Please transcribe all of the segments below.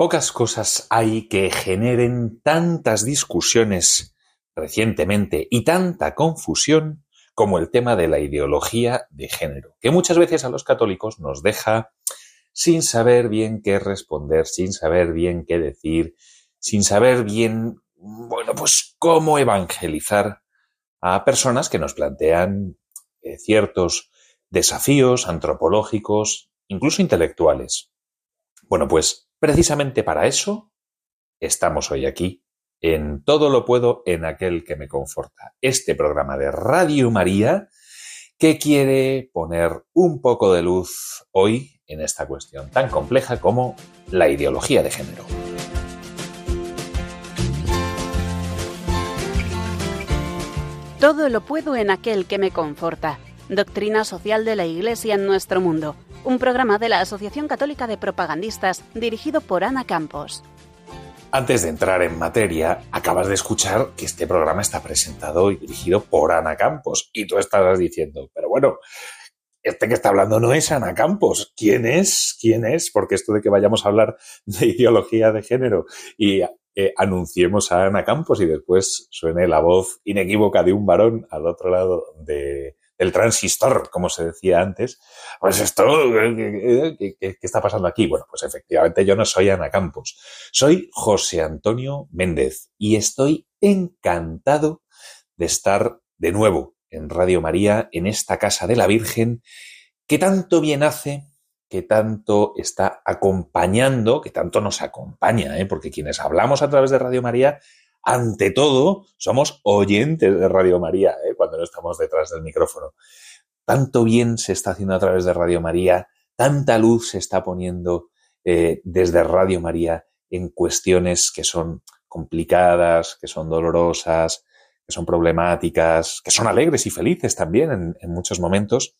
Pocas cosas hay que generen tantas discusiones recientemente y tanta confusión como el tema de la ideología de género, que muchas veces a los católicos nos deja sin saber bien qué responder, sin saber bien qué decir, sin saber bien, bueno, pues cómo evangelizar a personas que nos plantean eh, ciertos desafíos antropológicos, incluso intelectuales. Bueno, pues Precisamente para eso estamos hoy aquí, en Todo lo puedo en aquel que me conforta, este programa de Radio María que quiere poner un poco de luz hoy en esta cuestión tan compleja como la ideología de género. Todo lo puedo en aquel que me conforta. Doctrina social de la Iglesia en nuestro mundo un programa de la Asociación Católica de Propagandistas dirigido por Ana Campos. Antes de entrar en materia, acabas de escuchar que este programa está presentado y dirigido por Ana Campos. Y tú estarás diciendo, pero bueno, este que está hablando no es Ana Campos. ¿Quién es? ¿Quién es? Porque esto de que vayamos a hablar de ideología de género y eh, anunciemos a Ana Campos y después suene la voz inequívoca de un varón al otro lado de, el transistor, como se decía antes, pues esto, ¿qué, está pasando aquí? Bueno, pues efectivamente yo no soy Ana Campos, soy José Antonio Méndez y estoy encantado de estar de nuevo en Radio María, en esta casa de la Virgen, que tanto bien hace, que tanto está acompañando, que tanto nos acompaña, ¿eh? porque quienes hablamos a través de Radio María ante todo, somos oyentes de Radio María ¿eh? Cuando no estamos detrás del micrófono. Tanto bien se está haciendo a través de Radio María, tanta luz se está poniendo eh, desde Radio María en cuestiones que son complicadas, que son dolorosas, que son problemáticas, que son alegres y felices también en, en muchos momentos.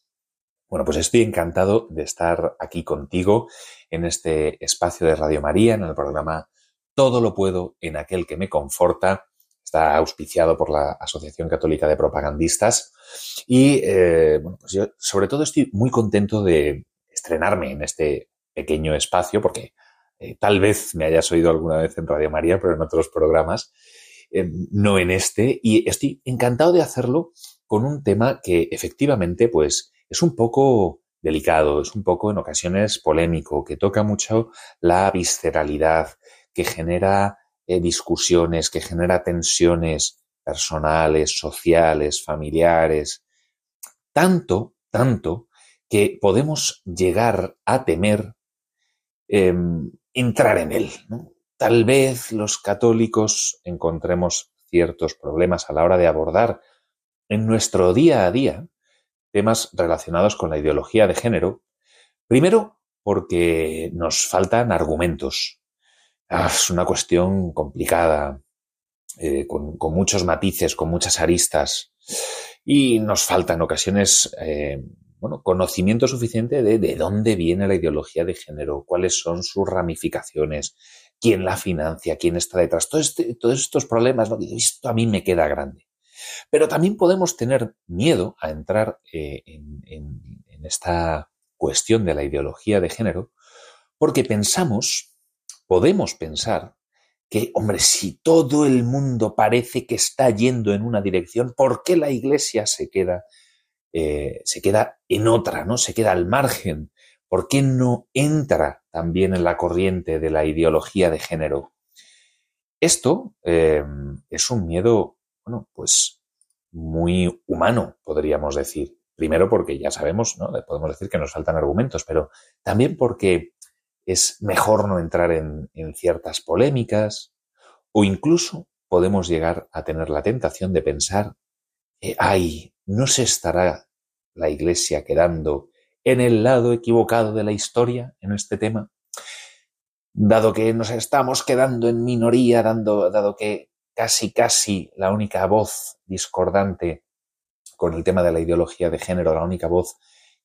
Bueno, pues estoy encantado de estar aquí contigo en este espacio de Radio María, en el programa todo lo puedo en aquel que me conforta. Está auspiciado por la Asociación Católica de Propagandistas. Y eh, bueno, pues yo sobre todo estoy muy contento de estrenarme en este pequeño espacio, porque eh, tal vez me hayas oído alguna vez en Radio María, pero en otros programas, eh, no en este. Y estoy encantado de hacerlo con un tema que efectivamente, pues, es un poco delicado, es un poco en ocasiones polémico, que toca mucho la visceralidad, que genera eh, discusiones, que genera tensiones personales, sociales, familiares, tanto, tanto, que podemos llegar a temer em, entrar en él. Tal vez los católicos encontremos ciertos problemas a la hora de abordar en nuestro día a día temas relacionados con la ideología de género, primero porque nos faltan argumentos, es una cuestión complicada, eh, con, muchos matices, con muchas aristas. Y nos falta en ocasiones eh, bueno, conocimiento suficiente de, de dónde viene la ideología de género, cuáles son sus ramificaciones, quién la financia, quién está detrás. Este, todos estos problemas, ¿no? esto a mí me queda grande. Pero también podemos tener miedo a entrar eh, en, en esta cuestión de la ideología de género porque pensamos podemos pensar que, hombre, si todo el mundo parece que está yendo en una dirección, ¿por qué la Iglesia se queda, eh, se queda en otra, ¿no? Se queda al margen. ¿Por qué no entra también en la corriente de la ideología de género? Esto eh, es un miedo, bueno, pues muy humano, podríamos decir. Primero porque ya sabemos, ¿no? Podemos decir que nos faltan argumentos, pero también porque es mejor no entrar en, ciertas polémicas o incluso podemos llegar a tener la tentación de pensar, ay, ¿no se estará la Iglesia quedando en el lado equivocado de la historia en este tema? Dado que nos estamos quedando en minoría, dando, dado que casi, casi la única voz discordante con el tema de la ideología de género, la única voz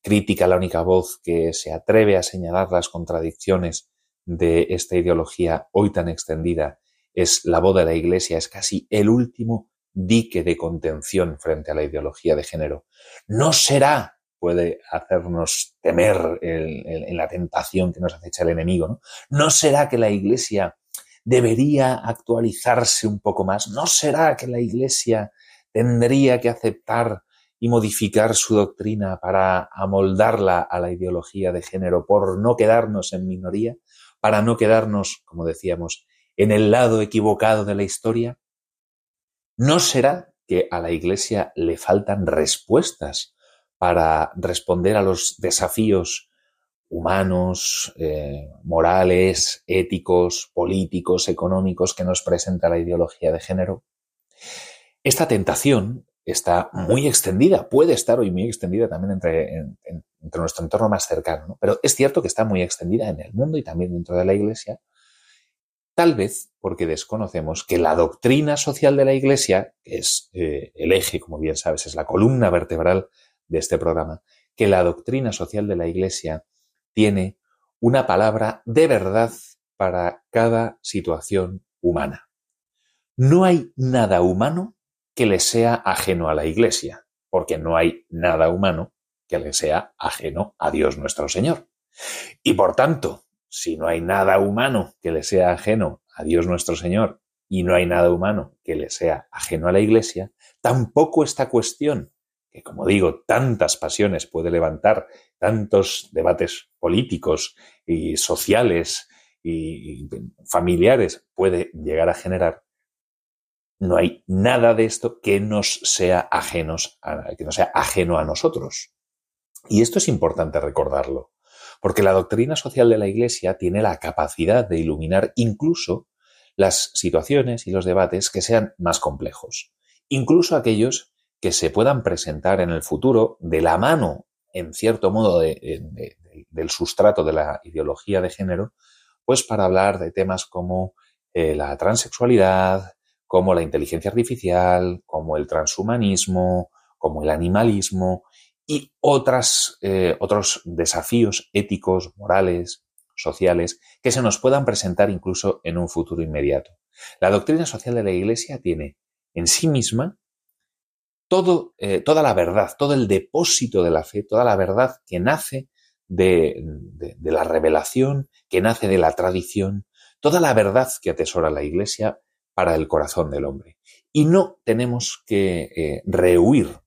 crítica, la única voz que se atreve a señalar las contradicciones de esta ideología hoy tan extendida es la voz de la Iglesia, es casi el último dique de contención frente a la ideología de género. No será, puede hacernos temer en la tentación que nos acecha el enemigo. ¿no? ¿No será que la Iglesia debería actualizarse un poco más? ¿No será que la Iglesia tendría que aceptar y modificar su doctrina para amoldarla a la ideología de género por no quedarnos en minoría, para no quedarnos, como decíamos, en el lado equivocado de la historia? ¿No será que a la Iglesia le faltan respuestas para responder a los desafíos humanos, eh, morales, éticos, políticos, económicos que nos presenta la ideología de género? Esta tentación está muy extendida, puede estar hoy muy extendida también entre, entre nuestro entorno más cercano, pero es cierto que está muy extendida en el mundo y también dentro de la Iglesia, Tal vez porque desconocemos que la doctrina social de la Iglesia, que es eh, el eje, como bien sabes, es la columna vertebral de este programa, que la doctrina social de la Iglesia tiene una palabra de verdad para cada situación humana. No hay nada humano que le sea ajeno a la Iglesia, porque no hay nada humano que le sea ajeno a Dios nuestro Señor. Y por tanto, si no hay nada humano que le sea ajeno a Dios nuestro Señor y no hay nada humano que le sea ajeno a la Iglesia, tampoco esta cuestión, que como digo, tantas pasiones puede levantar, tantos debates políticos y sociales y familiares puede llegar a generar, no hay nada de esto que nos sea ajenos que no sea ajeno a nosotros. Y esto es importante recordarlo. Porque la doctrina social de la Iglesia tiene la capacidad de iluminar incluso las situaciones y los debates que sean más complejos, incluso aquellos que se puedan presentar en el futuro de la mano, en cierto modo, del sustrato de la ideología de género, pues para hablar de temas como eh, la transexualidad, como la inteligencia artificial, como el transhumanismo, como el animalismo y otras, eh, otros desafíos éticos, morales, sociales, que se nos puedan presentar incluso en un futuro inmediato. La doctrina social de la Iglesia tiene en sí misma todo, eh, toda la verdad, todo el depósito de la fe, toda la verdad que nace de, de, la revelación, que nace de la tradición, toda la verdad que atesora la Iglesia para el corazón del hombre. Y no tenemos que eh, rehuir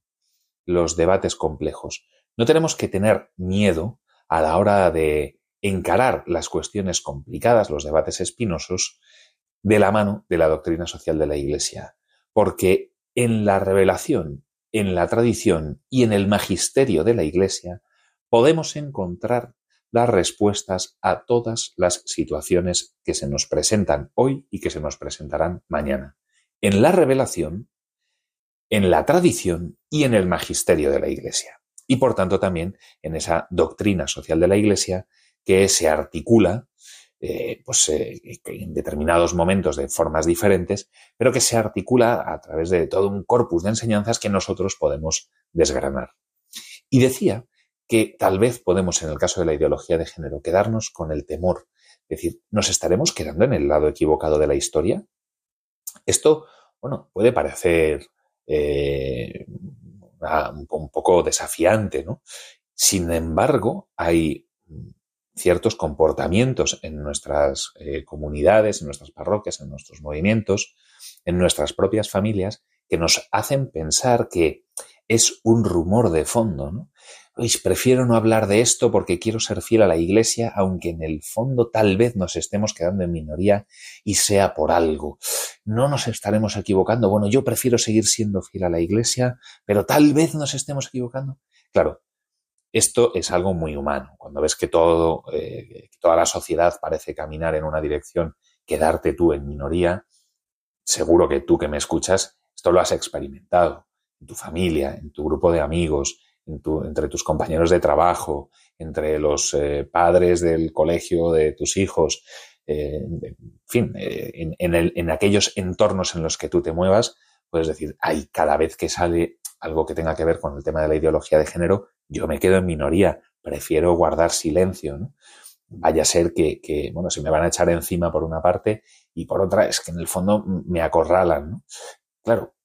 los debates complejos. No tenemos que tener miedo a la hora de encarar las cuestiones complicadas, los debates espinosos, de la mano de la doctrina social de la Iglesia. Porque en la revelación, en la tradición y en el magisterio de la Iglesia podemos encontrar las respuestas a todas las situaciones que se nos presentan hoy y que se nos presentarán mañana. En la revelación en la tradición y en el magisterio de la Iglesia. Y por tanto también en esa doctrina social de la Iglesia que se articula eh, pues, eh, en determinados momentos de formas diferentes, pero que se articula a través de todo un corpus de enseñanzas que nosotros podemos desgranar. Y decía que tal vez podemos, en el caso de la ideología de género, quedarnos con el temor. Es decir, ¿nos estaremos quedando en el lado equivocado de la historia? Esto, bueno, puede parecer eh, un, poco desafiante, ¿no? Sin embargo, hay ciertos comportamientos en nuestras eh, comunidades, en nuestras parroquias, en nuestros movimientos, en nuestras propias familias, que nos hacen pensar que es un rumor de fondo, ¿no? Prefiero no hablar de esto porque quiero ser fiel a la Iglesia, aunque en el fondo tal vez nos estemos quedando en minoría y sea por algo. No nos estaremos equivocando. Bueno, yo prefiero seguir siendo fiel a la Iglesia, pero tal vez nos estemos equivocando. Claro, esto es algo muy humano. Cuando ves que todo, eh, toda la sociedad parece caminar en una dirección, quedarte tú en minoría, seguro que tú que me escuchas, esto lo has experimentado en tu familia, en tu grupo de amigos, entre tus compañeros de trabajo, entre los eh, padres del colegio de tus hijos, eh, en fin, eh, en, aquellos entornos en los que tú te muevas, puedes decir, ay, cada vez que sale algo que tenga que ver con el tema de la ideología de género, yo me quedo en minoría, prefiero guardar silencio, ¿no? Vaya a ser que, bueno, se me van a echar encima por una parte y por otra es que en el fondo me acorralan. Claro,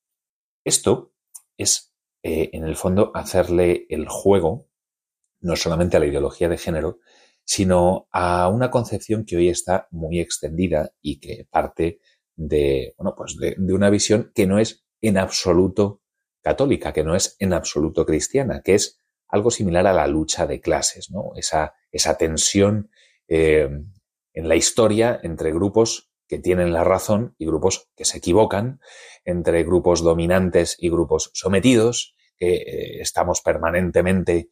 esto es eh, en el fondo, hacerle el juego no solamente a la ideología de género, sino a una concepción que hoy está muy extendida y que parte de, bueno, pues de, una visión que no es en absoluto católica, que no es en absoluto cristiana, que es algo similar a la lucha de clases, ¿no? Esa, esa tensión eh, en la historia entre grupos que tienen la razón y grupos que se equivocan, entre grupos dominantes y grupos sometidos, que eh, estamos permanentemente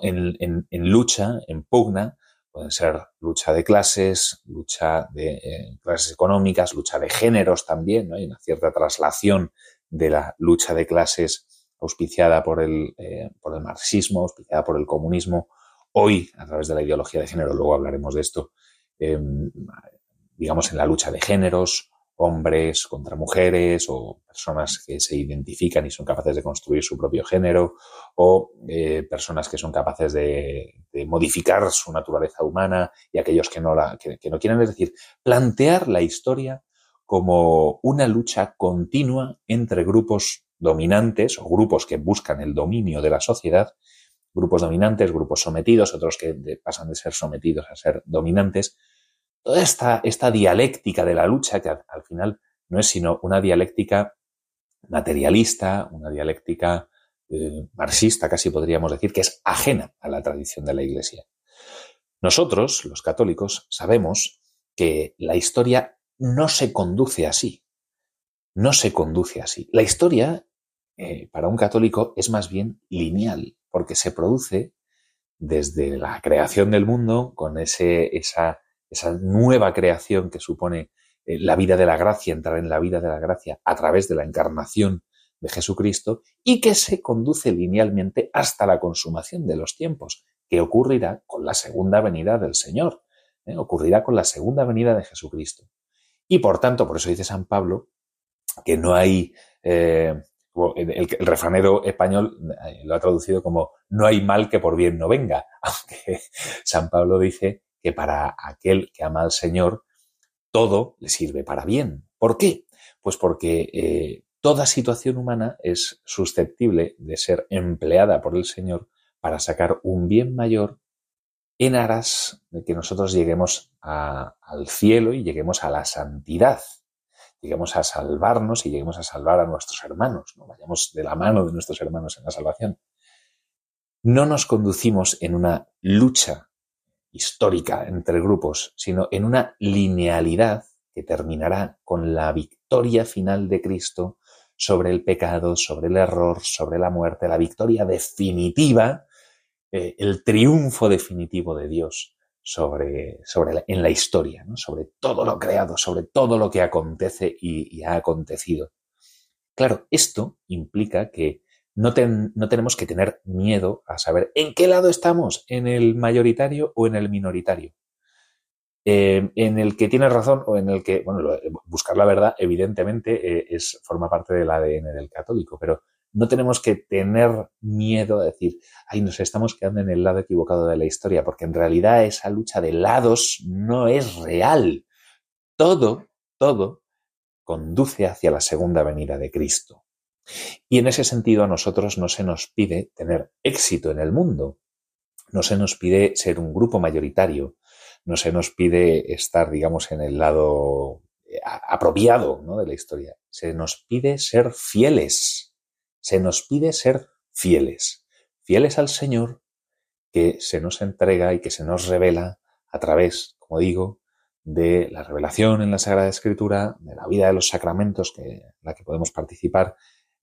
en, lucha, en pugna, pueden ser lucha de clases, lucha de eh, clases económicas, lucha de géneros también, hay una cierta traslación de la lucha de clases auspiciada por el, eh, por el marxismo, auspiciada por el comunismo, hoy a través de la ideología de género, luego hablaremos de esto, em, digamos en la lucha de géneros, hombres contra mujeres o personas que se identifican y son capaces de construir su propio género o eh, personas que son capaces de, modificar su naturaleza humana y aquellos que no, la, que, no quieren. Es decir, plantear la historia como una lucha continua entre grupos dominantes o grupos que buscan el dominio de la sociedad, grupos dominantes, grupos sometidos, otros que pasan de ser sometidos a ser dominantes, toda esta, esta dialéctica de la lucha, que al, final no es sino una dialéctica materialista, una dialéctica eh, marxista, casi podríamos decir, que es ajena a la tradición de la Iglesia. Nosotros, los católicos, sabemos que la historia no se conduce así. No se conduce así. La historia, eh, para un católico, es más bien lineal, porque se produce desde la creación del mundo, con ese, esa esa nueva creación que supone eh, la vida de la gracia, entrar en la vida de la gracia a través de la encarnación de Jesucristo y que se conduce linealmente hasta la consumación de los tiempos, que ocurrirá con la segunda venida del Señor, ¿eh? ocurrirá con la segunda venida de Jesucristo. Y por tanto, por eso dice San Pablo, que no hay, eh, el, el, refranero español lo ha traducido como no hay mal que por bien no venga, aunque San Pablo dice que para aquel que ama al Señor, todo le sirve para bien. ¿Por qué? Pues porque eh, toda situación humana es susceptible de ser empleada por el Señor para sacar un bien mayor en aras de que nosotros lleguemos al cielo y lleguemos a la santidad, lleguemos a salvarnos y lleguemos a salvar a nuestros hermanos, no vayamos de la mano de nuestros hermanos en la salvación. No nos conducimos en una lucha histórica entre grupos, sino en una linealidad que terminará con la victoria final de Cristo sobre el pecado, sobre el error, sobre la muerte, la victoria definitiva, eh, el triunfo definitivo de Dios sobre, sobre en la historia, sobre todo lo creado, sobre todo lo que acontece y ha acontecido. Claro, esto implica que no, tenemos que tener miedo a saber en qué lado estamos, en el mayoritario o en el minoritario. Eh, en el que tiene razón o en el que, bueno, buscar la verdad, evidentemente, eh, es, forma parte del ADN del católico, pero no tenemos que tener miedo a decir, ay, nos estamos quedando en el lado equivocado de la historia, porque en realidad esa lucha de lados no es real. Todo, todo conduce hacia la segunda venida de Cristo. Y en ese sentido a nosotros no se nos pide tener éxito en el mundo, no se nos pide ser un grupo mayoritario, no se nos pide estar, digamos, en el lado eh, apropiado de la historia, se nos pide ser fieles, se nos pide ser fieles, fieles al Señor que se nos entrega y que se nos revela a través, como digo, de la revelación en la Sagrada Escritura, de la vida de los sacramentos que, en la que podemos participar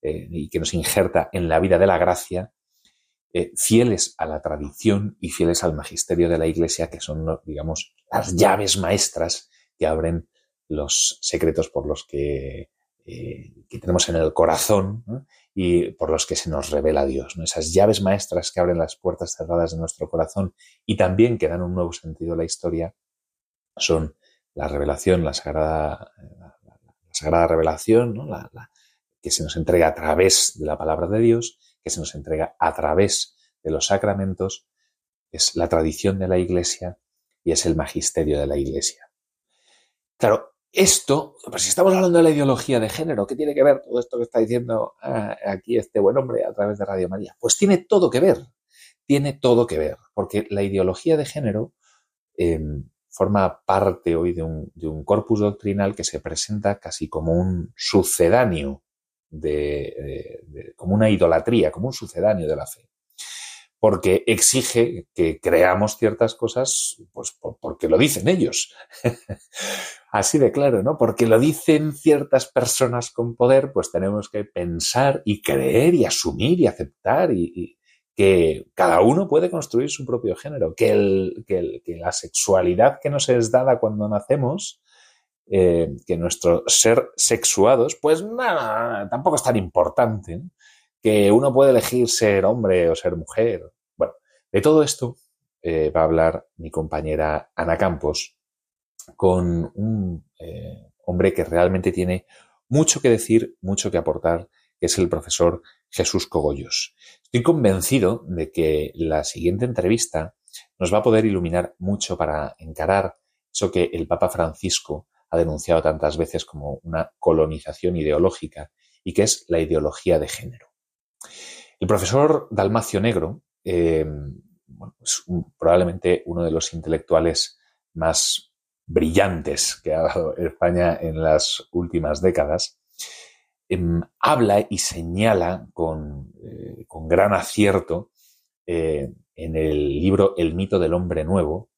eh, y que nos injerta en la vida de la gracia, eh, fieles a la tradición y fieles al magisterio de la Iglesia, que son, digamos, las llaves maestras que abren los secretos por los que, eh, tenemos en el corazón y por los que se nos revela Dios. ¿no? Esas llaves maestras que abren las puertas cerradas de nuestro corazón y también que dan un nuevo sentido a la historia son la revelación, la sagrada, la, sagrada revelación, ¿no? la, que se nos entrega a través de la palabra de Dios, que se nos entrega a través de los sacramentos, es la tradición de la Iglesia y es el magisterio de la Iglesia. Claro, esto, pues si estamos hablando de la ideología de género, ¿qué tiene que ver todo esto que está diciendo ah, aquí este buen hombre a través de Radio María? Pues tiene todo que ver. tiene todo que ver, porque la ideología de género em, forma parte hoy de un, corpus doctrinal que se presenta casi como un sucedáneo, de, como una idolatría, como un sucedáneo de la fe. Porque exige que creamos ciertas cosas, pues porque lo dicen ellos. Así de claro, ¿no? Porque lo dicen ciertas personas con poder, pues tenemos que pensar y creer y asumir y aceptar y, que cada uno puede construir su propio género, que, el, que, la sexualidad que nos es dada cuando nacemos, eh, que nuestro ser sexuados, pues nada, tampoco es tan importante, que uno puede elegir ser hombre o ser mujer. Bueno, de todo esto eh, va a hablar mi compañera Ana Campos con un eh, hombre que realmente tiene mucho que decir, mucho que aportar, que es el profesor Jesús Cogollos. Estoy convencido de que la siguiente entrevista nos va a poder iluminar mucho para encarar eso que el Papa Francisco ha denunciado tantas veces como una colonización ideológica y que es la ideología de género. El profesor Dalmacio Negro eh, es probablemente uno de los intelectuales más brillantes que ha dado España en las últimas décadas Em, habla y señala con, eh, gran acierto eh, en el libro El mito del hombre nuevo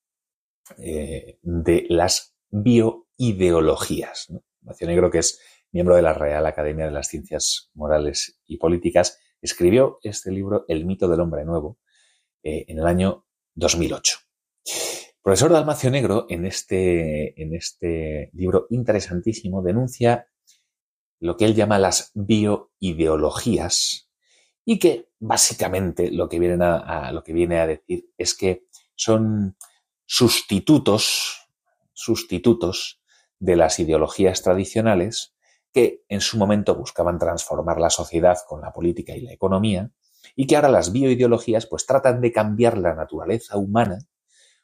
de las bioideologías. ¿no? Negro, que es miembro de la Real Academia de las Ciencias Morales y Políticas, escribió este libro El mito del hombre nuevo en el año 2008. El profesor Dalmacio Negro, en este, en este libro interesantísimo, denuncia lo que él llama las bioideologías y que básicamente lo que, a, lo que viene a decir es que son sustitutos, sustitutos de las ideologías tradicionales que en su momento buscaban transformar la sociedad con la política y la economía y que ahora las bioideologías pues tratan de cambiar la naturaleza humana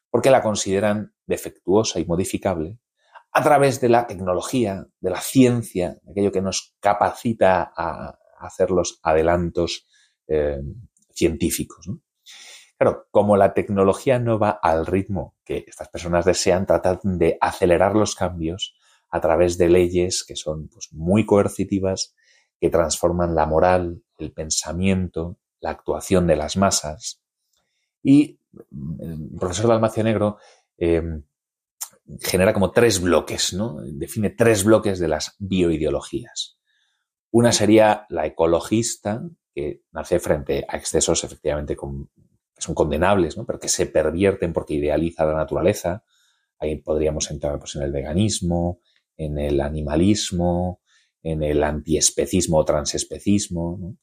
porque la consideran defectuosa y modificable a través de la tecnología, de la ciencia, aquello que nos capacita a hacer los adelantos eh, científicos. Claro, como la tecnología no va al ritmo que estas personas desean, tratan de acelerar los cambios a través de leyes que son pues, muy coercitivas, que transforman la moral, el pensamiento, la actuación de las masas. Y mm, el profesor Dalmacio Negro eh, genera como tres bloques, ¿no? Define tres bloques de las bioideologías. Una sería la ecologista, que nace frente a excesos efectivamente que son condenables, ¿no? pero que se pervierten porque idealiza la naturaleza. Ahí podríamos entrar pues, en el veganismo, en el animalismo, en el antiespecismo o transespecismo.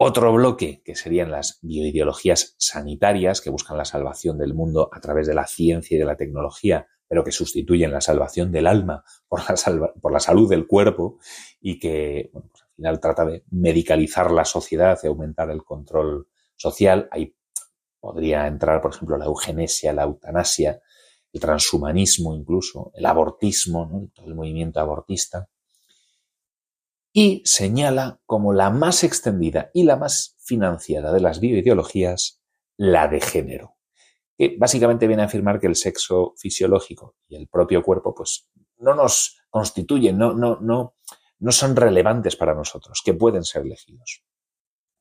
Otro bloque, que serían las bioideologías sanitarias, que buscan la salvación del mundo a través de la ciencia y de la tecnología, pero que sustituyen la salvación del alma por la, por la salud del cuerpo y que pues al final trata de medicalizar la sociedad y aumentar el control social. Ahí podría entrar, por ejemplo, la eugenesia, la eutanasia, el transhumanismo incluso, el abortismo, todo el movimiento abortista y señala como la más extendida y la más financiada de las bioideologías la de género, que básicamente viene a afirmar que el sexo fisiológico y el propio cuerpo pues no nos constituyen, no, no, no, no son relevantes para nosotros, que pueden ser elegidos.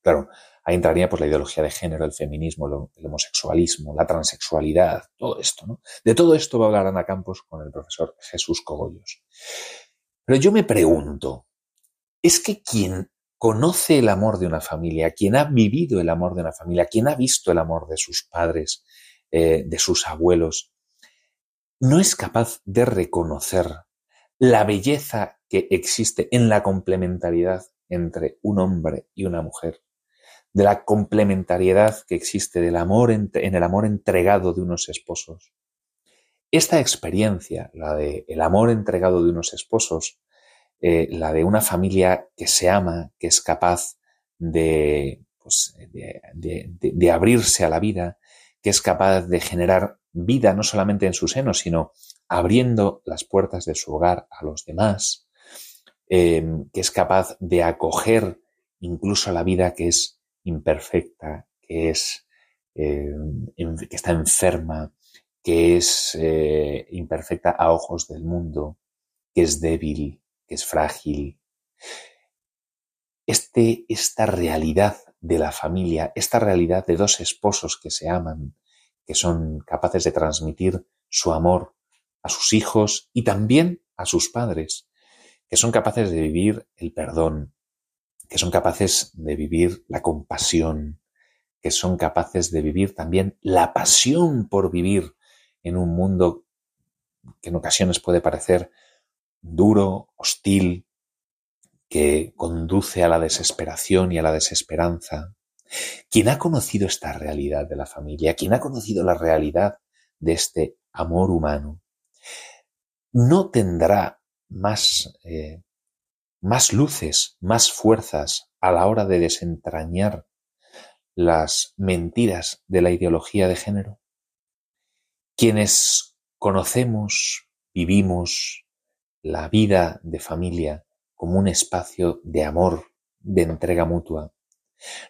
Claro, ahí entraría pues la ideología de género, el feminismo, el homosexualismo, la transexualidad, todo esto, ¿no? De todo esto va a hablar Ana Campos con el profesor Jesús Cogollos. Pero yo me pregunto, es que quien conoce el amor de una familia, quien ha vivido el amor de una familia, quien ha visto el amor de sus padres, eh, de sus abuelos, no es capaz de reconocer la belleza que existe en la complementariedad entre un hombre y una mujer, de la complementariedad que existe del amor en, el amor entregado de unos esposos. Esta experiencia, la de el amor entregado de unos esposos, eh, la de una familia que se ama, que es capaz de, pues, de, abrirse a la vida, que es capaz de generar vida no solamente en su seno, sino abriendo las puertas de su hogar a los demás, em, que es capaz de acoger incluso la vida que es imperfecta, que es eh, que está enferma, que es eh, imperfecta a ojos del mundo, que es débil, que es frágil. Este, esta realidad de la familia, esta realidad de dos esposos que se aman, que son capaces de transmitir su amor a sus hijos y también a sus padres, que son capaces de vivir el perdón, que son capaces de vivir la compasión, que son capaces de vivir también la pasión por vivir en un mundo que en ocasiones puede parecer duro, hostil, que conduce a la desesperación y a la desesperanza. Quien ha conocido esta realidad de la familia, quien ha conocido la realidad de este amor humano, no tendrá más, eh, más luces, más fuerzas a la hora de desentrañar las mentiras de la ideología de género. Quienes conocemos, vivimos la vida de familia como un espacio de amor, de entrega mutua,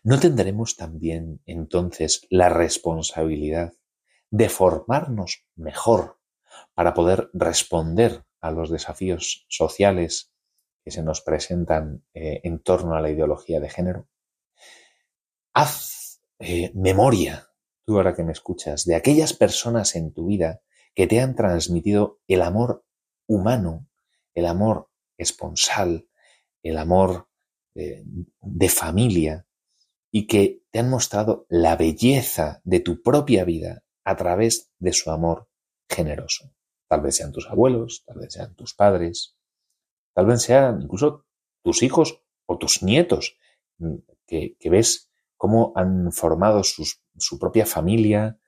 ¿no tendremos también entonces la responsabilidad de formarnos mejor para poder responder a los desafíos sociales que se nos presentan eh, en torno a la ideología de género? Haz eh, memoria, tú ahora que me escuchas, de aquellas personas en tu vida que te han transmitido el amor humano, el amor esponsal, el amor eh, de familia y que te han mostrado la belleza de tu propia vida a través de su amor generoso. Tal vez sean tus abuelos, tal vez sean tus padres, tal vez sean incluso tus hijos o tus nietos, mm, que, ves cómo han formado su propia familia,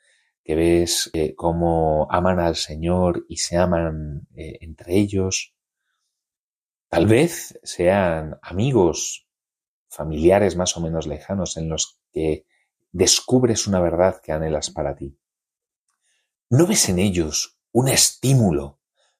que ves eh, cómo aman al Señor y se aman eh, entre ellos. Tal vez sean amigos, familiares más o menos lejanos en los que descubres una verdad que anhelas para ti. ¿No ves en ellos un estímulo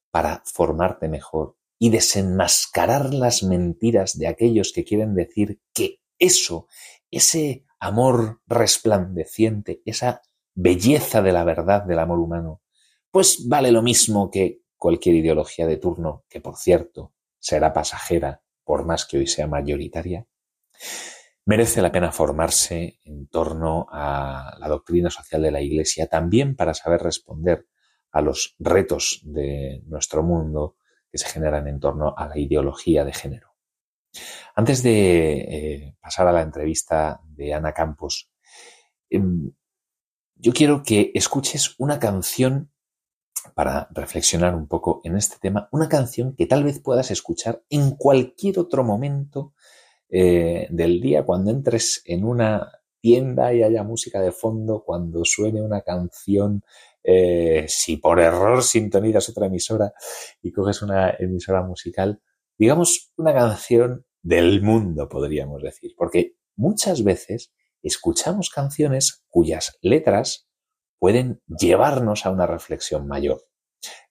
para formarte mejor y desenmascarar las mentiras de aquellos que quieren decir que eso, ese amor resplandeciente, esa belleza de la verdad del amor humano, pues vale lo mismo que cualquier ideología de turno, que por cierto será pasajera, por más que hoy sea mayoritaria? Merece la pena formarse en torno a la doctrina social de la Iglesia también para saber responder a los retos de nuestro mundo que se generan en torno a la ideología de género. Antes de eh, pasar a la entrevista de Ana Campos, em, yo quiero que escuches una canción para reflexionar un poco en este tema, una canción que tal vez puedas escuchar en cualquier otro momento eh, del día, cuando entres en una tienda y haya música de fondo, cuando suene una canción, eh, si por error sintonizas otra emisora y coges una emisora musical, digamos una canción del mundo, podríamos decir, porque muchas veces escuchamos canciones cuyas letras pueden llevarnos a una reflexión mayor.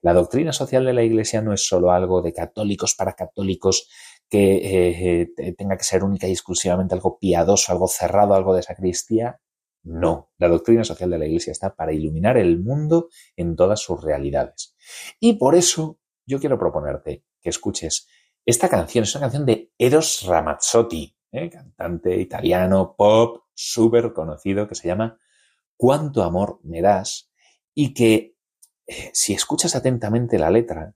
La doctrina social de la Iglesia no es solo algo de católicos para católicos que eh, eh, tenga que ser única y exclusivamente algo piadoso, algo cerrado, algo de sacristía. No, la doctrina social de la Iglesia está para iluminar el mundo en todas sus realidades. Y por eso yo quiero proponerte que escuches esta canción. Es una canción de Eros Ramazzotti, ¿eh? cantante italiano, pop, súper conocido, que se llama Cuánto amor me das y que si escuchas atentamente la letra,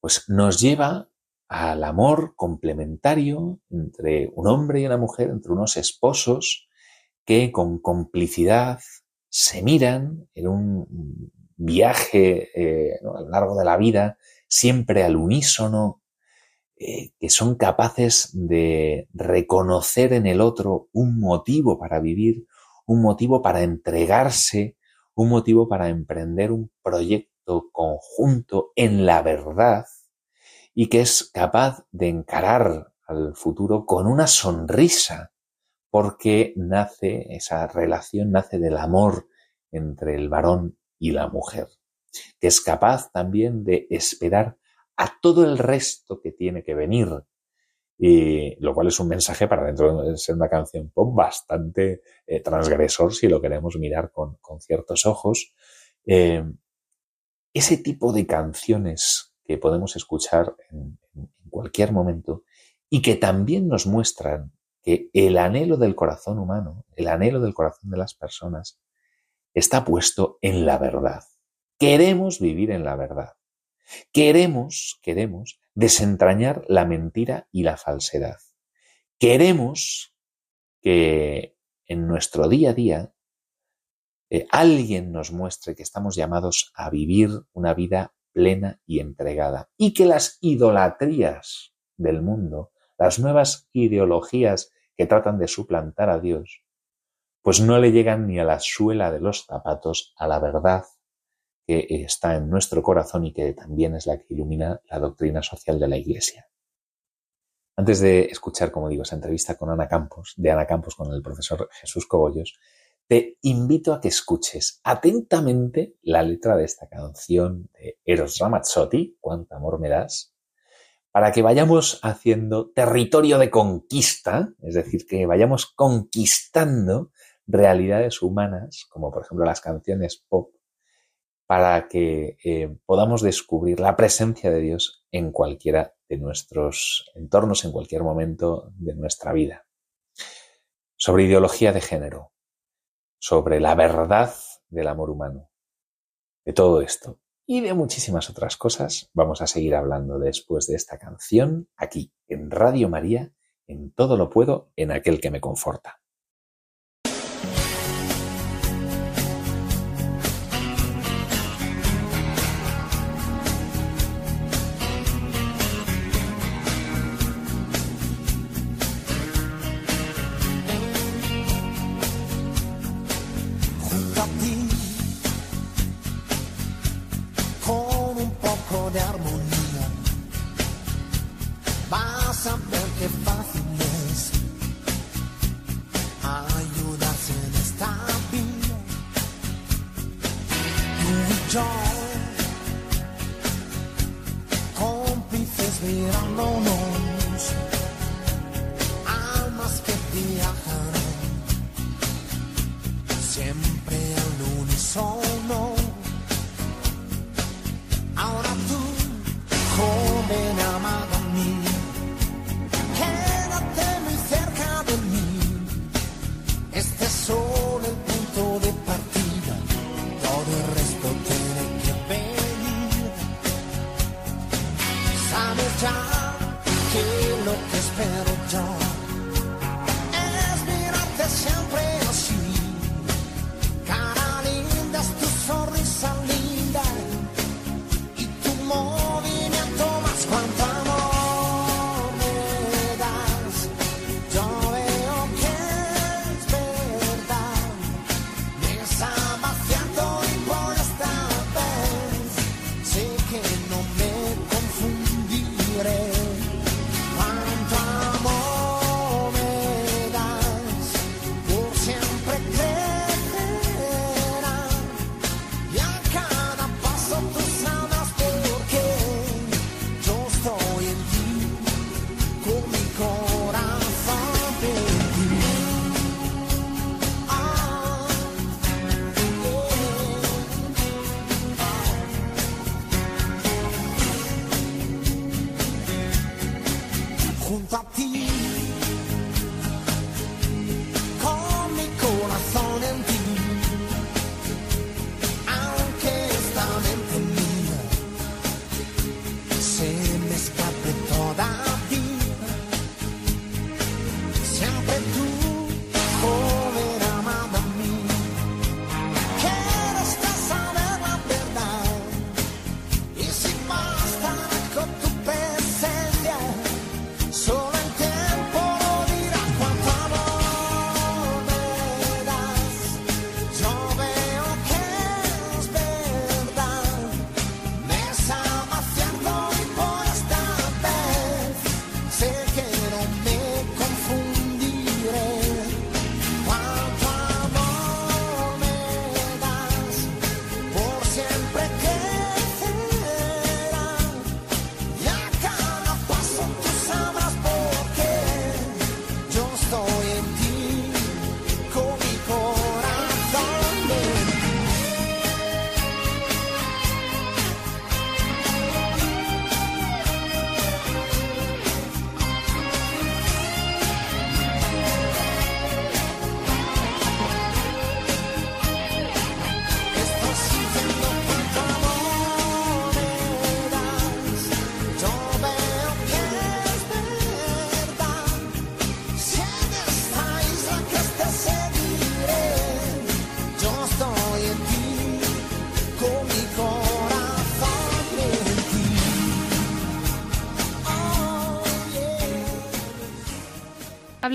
pues nos lleva al amor complementario entre un hombre y una mujer, entre unos esposos que con complicidad se miran en un viaje eh, a lo largo de la vida, siempre al unísono, eh, que son capaces de reconocer en el otro un motivo para vivir, un motivo para entregarse, un motivo para emprender un proyecto conjunto en la verdad y que es capaz de encarar al futuro con una sonrisa, porque nace, esa relación nace del amor entre el varón y la mujer, que es capaz también de esperar a todo el resto que tiene que venir, y lo cual es un mensaje para dentro de ser una canción pop bastante eh, transgresor si lo queremos mirar con, ciertos ojos. Eh, ese tipo de canciones que podemos escuchar en, cualquier momento y que también nos muestran que el anhelo del corazón humano, el anhelo del corazón de las personas, está puesto en la verdad. Queremos vivir en la verdad. Queremos, queremos desentrañar la mentira y la falsedad. Queremos que en nuestro día a día eh, alguien nos muestre que estamos llamados a vivir una vida plena y entregada y que las idolatrías del mundo, las nuevas ideologías que tratan de suplantar a Dios, pues no le llegan ni a la suela de los zapatos a la verdad que está en nuestro corazón y que también es la que ilumina la doctrina social de la Iglesia. Antes de escuchar, como digo, esa entrevista con Ana Campos, de Ana Campos con el profesor Jesús Cobollos, te invito a que escuches atentamente la letra de esta canción de Eros Ramazzotti, Cuánto amor me das, para que vayamos haciendo territorio de conquista, es decir, que vayamos conquistando realidades humanas, como por ejemplo las canciones pop para que eh, podamos descubrir la presencia de Dios en cualquiera de nuestros entornos, en cualquier momento de nuestra vida. Sobre ideología de género, sobre la verdad del amor humano. De todo esto y de muchísimas otras cosas vamos a seguir hablando después de esta canción aquí en Radio María, en todo lo puedo, en aquel que me conforta.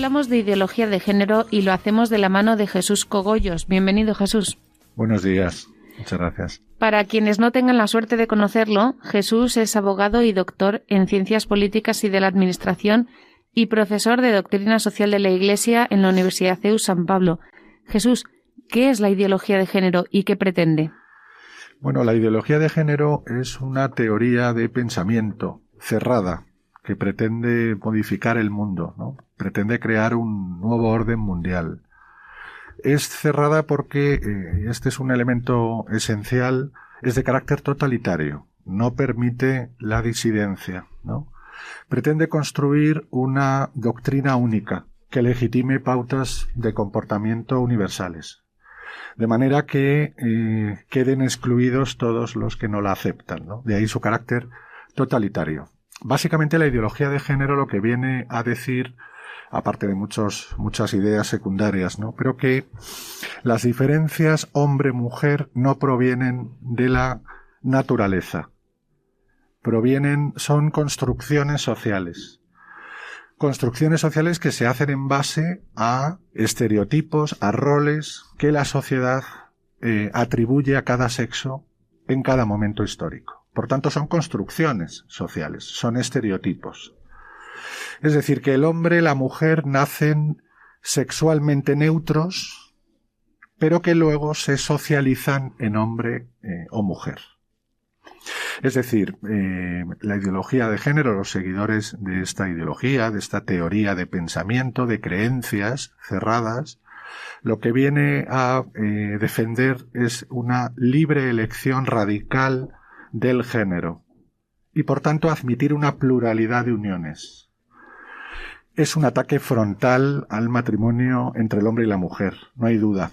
Hablamos de ideología de género y lo hacemos de la mano de Jesús Cogollos. Bienvenido, Jesús. Buenos días. Muchas gracias. Para quienes no tengan la suerte de conocerlo, Jesús es abogado y doctor en Ciencias Políticas y de la Administración y profesor de Doctrina Social de la Iglesia en la Universidad CEU San Pablo. Jesús, ¿qué es la ideología de género y qué pretende? Bueno, la ideología de género es una teoría de pensamiento cerrada que pretende modificar el mundo, ¿no? pretende crear un nuevo orden mundial. Es cerrada porque eh, este es un elemento esencial, es de carácter totalitario, no permite la disidencia, ¿no? Pretende construir una doctrina única que legitime pautas de comportamiento universales, de manera que eh, queden excluidos todos los que no la aceptan, ¿no? De ahí su carácter totalitario. Básicamente la ideología de género lo que viene a decir aparte de muchos, muchas ideas secundarias, ¿no? Pero que las diferencias hombre-mujer no provienen de la naturaleza. Provienen, son construcciones sociales. Construcciones sociales que se hacen en base a estereotipos, a roles que la sociedad eh, atribuye a cada sexo en cada momento histórico. Por tanto, son construcciones sociales, son estereotipos. Es decir, que el hombre y la mujer nacen sexualmente neutros, pero que luego se socializan en hombre eh, o mujer. Es decir, eh, la ideología de género, los seguidores de esta ideología, de esta teoría de pensamiento, de creencias cerradas, lo que viene a eh, defender es una libre elección radical del género y por tanto admitir una pluralidad de uniones es un ataque frontal al matrimonio entre el hombre y la mujer, no hay duda.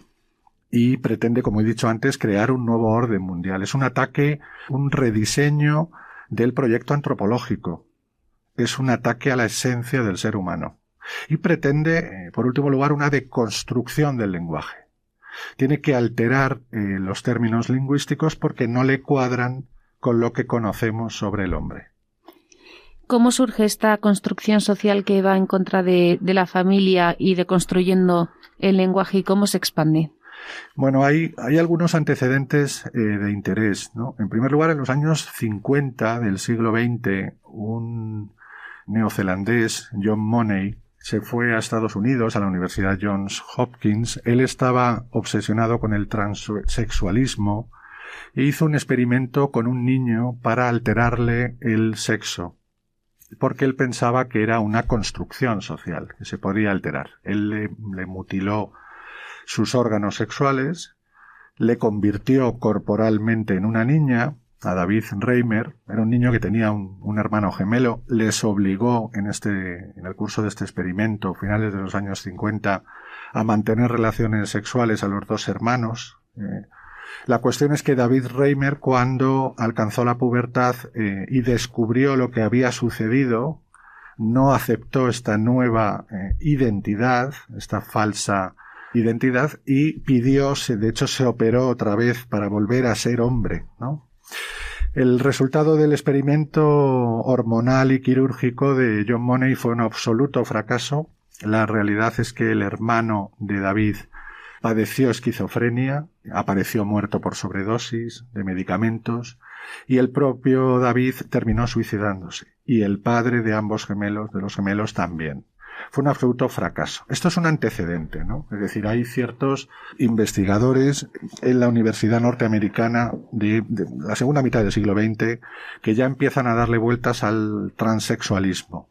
Y pretende, como he dicho antes, crear un nuevo orden mundial. Es un ataque, un rediseño del proyecto antropológico. Es un ataque a la esencia del ser humano. Y pretende, eh, por último lugar, una deconstrucción del lenguaje. Tiene que alterar eh, los términos lingüísticos porque no le cuadran con lo que conocemos sobre el hombre. ¿Cómo surge esta construcción social que va en contra de, la familia y de construyendo el lenguaje y cómo se expande? Bueno, hay, hay algunos antecedentes eh, de interés. ¿no? En primer lugar, en los años 50 del siglo XX, un neozelandés, John Money, se fue a Estados Unidos, a la Universidad Johns Hopkins. Él estaba obsesionado con el transexualismo e hizo un experimento con un niño para alterarle el sexo porque él pensaba que era una construcción social, que se podía alterar. Él le, mutiló sus órganos sexuales, le convirtió corporalmente en una niña, a David Reimer, era un niño que tenía un, hermano gemelo, les obligó en este, en el curso de este experimento, finales de los años 50, a mantener relaciones sexuales a los dos hermanos, eh, la cuestión es que David Reimer, cuando alcanzó la pubertad eh, y descubrió lo que había sucedido, no aceptó esta nueva eh, identidad, esta falsa identidad, y pidió, de hecho se operó otra vez para volver a ser hombre, ¿no? El resultado del experimento hormonal y quirúrgico de John Money fue un absoluto fracaso. La realidad es que el hermano de David padeció esquizofrenia, apareció muerto por sobredosis de medicamentos y el propio David terminó suicidándose y el padre de ambos gemelos, de los gemelos también. Fue un absoluto fracaso. Esto es un antecedente, ¿no? Es decir, hay ciertos investigadores en la Universidad Norteamericana de, de la segunda mitad del siglo XX que ya empiezan a darle vueltas al transexualismo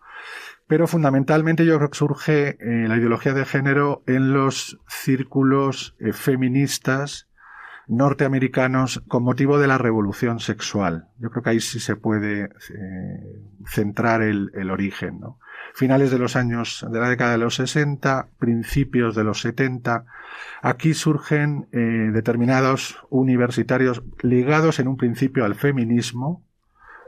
pero fundamentalmente yo creo que surge eh, la ideología de género en los círculos eh, feministas norteamericanos con motivo de la revolución sexual. Yo creo que ahí sí se puede eh, centrar el, el origen. ¿no? Finales de los años de la década de los 60, principios de los 70, aquí surgen determinados universitarios ligados en un principio al feminismo,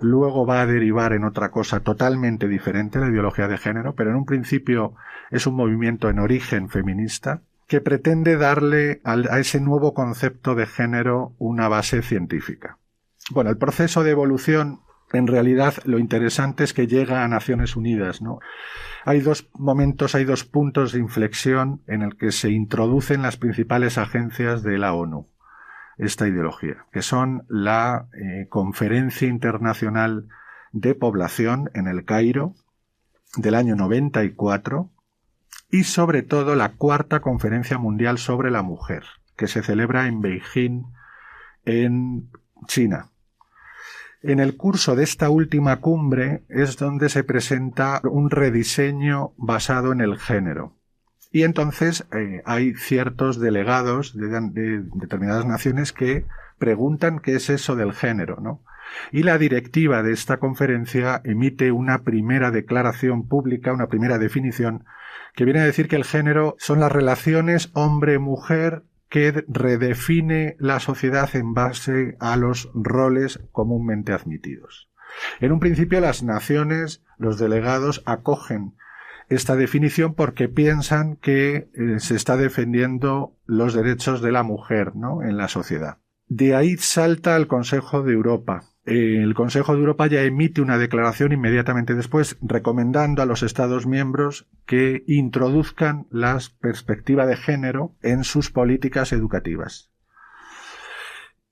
luego va a derivar en otra cosa totalmente diferente, la ideología de género, pero en un principio es un movimiento en origen feminista que pretende darle a ese nuevo concepto de género una base científica. Bueno, el proceso de evolución en realidad lo interesante es que llega a Naciones Unidas, ¿no? Hay dos momentos, hay dos puntos de inflexión en el que se introducen las principales agencias de la ONU esta ideología, que son la eh, Conferencia Internacional de Población en el Cairo del año 94 y sobre todo la Cuarta Conferencia Mundial sobre la Mujer, que se celebra en Beijing, en China, en el curso de esta última cumbre es donde se presenta un rediseño basado en el género. Y entonces eh, hay ciertos delegados de, de, determinadas naciones que preguntan qué es eso del género, ¿no? Y la directiva de esta conferencia emite una primera declaración pública, una primera definición, que viene a decir que el género son las relaciones hombre-mujer que redefine la sociedad en base a los roles comúnmente admitidos. En un principio las naciones, los delegados, acogen esta definición porque piensan que eh, se está defendiendo los derechos de la mujer ¿no? en la sociedad. De ahí salta al Consejo de Europa, el Consejo de Europa ya emite una declaración inmediatamente después recomendando a los Estados miembros que introduzcan la perspectiva de género en sus políticas educativas.